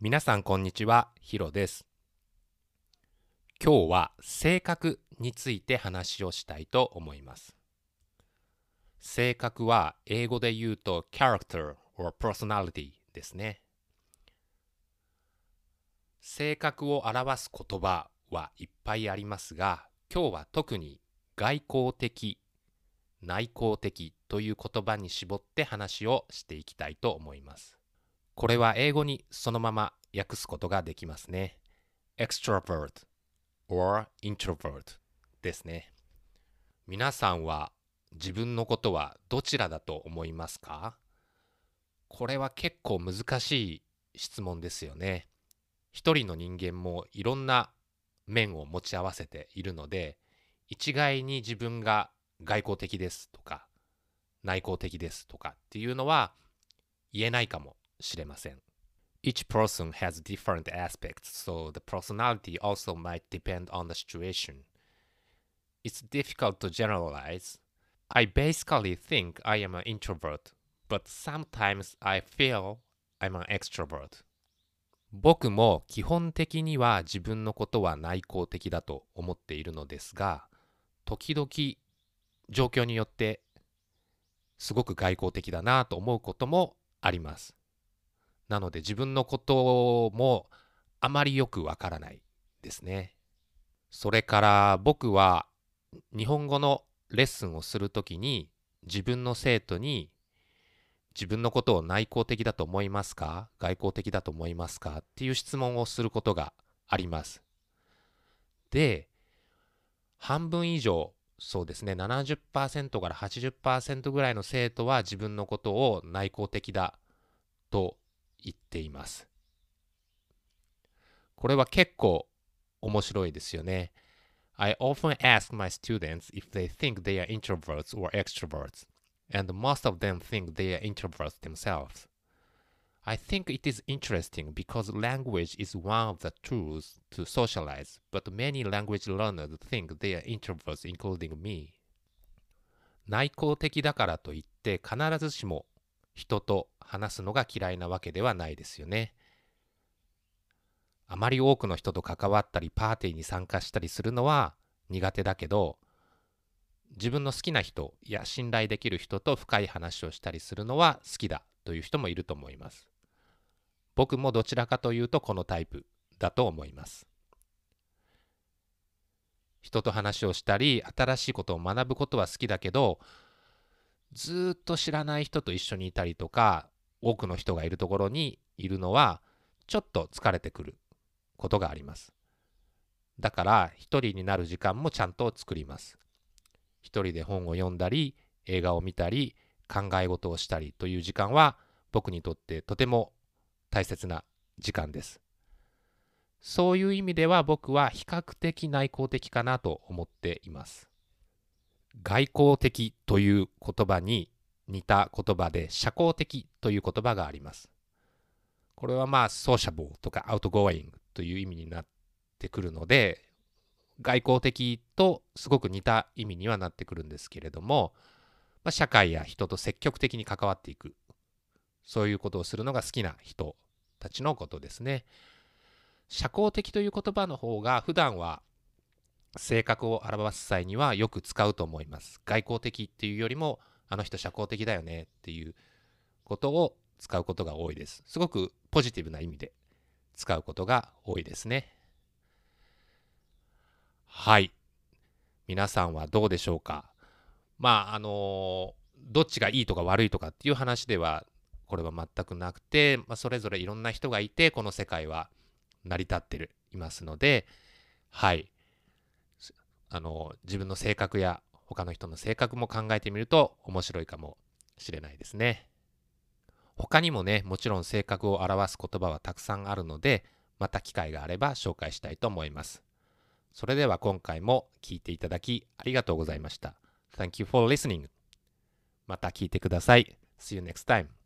皆さんこんにちは、ヒロです。今日は性格について話をしたいと思います。性格は英語で言うと character or personality ですね。性格を表す言葉はいっぱいありますが、今日は特に外交的、内向的という言葉に絞って話をしていきたいと思います。これは英語にそのまま訳すことができますね。extrovert or introvert ですね。皆さんは自分のことはどちらだと思いますか？これは結構難しい質問ですよね。一人の人間もいろんな面を持ち合わせているので一概に自分が外交的ですとか内向的ですとかっていうのは言えないかもしれません。Each person has different aspects, so the personality also might depend on the situation. It's difficult to generalize. I basically think I am an introvert, but sometimes I feel I'm an extrovert. 僕も基本的には自分のことは内向的だと思っているのですが、時々状況によってすごく外交的だなと思うこともあります。なので自分のこともあまりよくわからないですね。それから僕は日本語のレッスンをするときに自分の生徒に自分のことを内向的だと思いますか？外交的だと思いますか？っていう質問をすることがあります。で、半分以上、そうですね、70%から80%ぐらいの生徒は自分のことを内向的だと言っています。これは結構面白いですよね。I often ask my students if they think they are introverts or extroverts, and most of them think they are introverts themselves. I think it is interesting because language is one of the tools to socialize, but many language learners think they are introverts, including me. 内向的だからといって必ずしも人と話すのが嫌いなわけではないですよね。あまり多くの人と関わったりパーティーに参加したりするのは苦手だけど自分の好きな人や信頼できる人と深い話をしたりするのは好きだという人もいると思います。僕もどちらかというとこのタイプだと思います。人と話をしたり新しいことを学ぶことは好きだけどずっと知らない人と一緒にいたりとか多くの人がいるところにいるのはちょっと疲れてくることがあります。だから一人になる時間もちゃんと作ります。一人で本を読んだり映画を見たり考え事をしたりという時間は僕にとってとても大切な時間です。そういう意味では僕は比較的内向的かなと思っています。外交的という言葉に似た言葉で社交的という言葉があります。これはまあ sociable とか outgoing という意味になってくるので外交的とすごく似た意味にはなってくるんですけれども、まあ、社会や人と積極的に関わっていくそういうことをするのが好きな人たちのことですね。社交的という言葉の方が普段は性格を表す際にはよく使うと思います。外交的っていうよりもあの人社交的だよねっていうことを使うことが多いです。すごくポジティブな意味で使うことが多いですね。はい。皆さんはどうでしょうか？まあ、あのどっちがいいとか悪いとかっていう話では、これは全くなくて、まあ、それぞれいろんな人がいて、この世界は成り立ってる、いますので、はい。あの、自分の性格や他の人の性格も考えてみると面白いかもしれないですね。他にもね、もちろん性格を表す言葉はたくさんあるので、また機会があれば紹介したいと思います。それでは今回も聞いていただきありがとうございました。Thank you for listening. また聞いてください。See you next time.